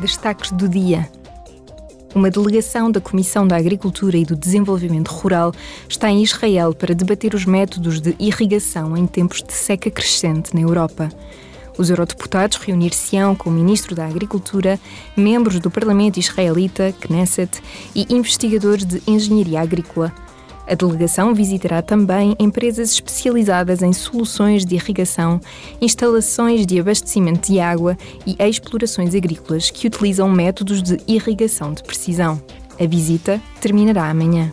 Destaques do dia. Uma delegação da Comissão da Agricultura e do Desenvolvimento Rural está em Israel para debater os métodos de irrigação em tempos de seca crescente na Europa. Os eurodeputados reunir-se-ão com o ministro da Agricultura, membros do Parlamento israelita, Knesset, e investigadores de engenharia agrícola. A delegação visitará também empresas especializadas em soluções de irrigação, instalações de abastecimento de água e explorações agrícolas que utilizam métodos de irrigação de precisão. A visita terminará amanhã.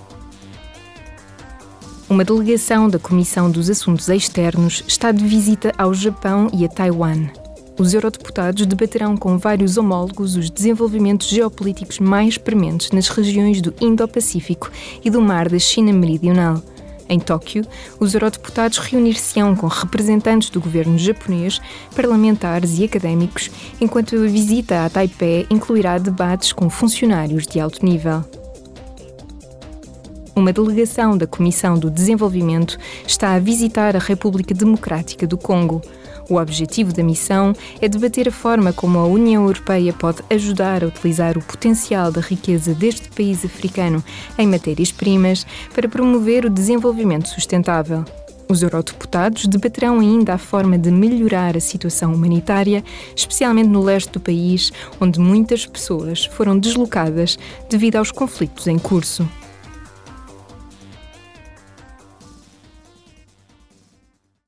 Uma delegação da Comissão dos Assuntos Externos está de visita ao Japão e a Taiwan. Os eurodeputados debaterão com vários homólogos os desenvolvimentos geopolíticos mais prementes nas regiões do Indo-Pacífico e do Mar da China Meridional. Em Tóquio, os eurodeputados reunir-se-ão com representantes do governo japonês, parlamentares e académicos, enquanto a visita a Taipei incluirá debates com funcionários de alto nível. Uma delegação da Comissão do Desenvolvimento está a visitar a República Democrática do Congo. O objetivo da missão é debater a forma como a União Europeia pode ajudar a utilizar o potencial da riqueza deste país africano em matérias-primas para promover o desenvolvimento sustentável. Os eurodeputados debaterão ainda a forma de melhorar a situação humanitária, especialmente no leste do país, onde muitas pessoas foram deslocadas devido aos conflitos em curso.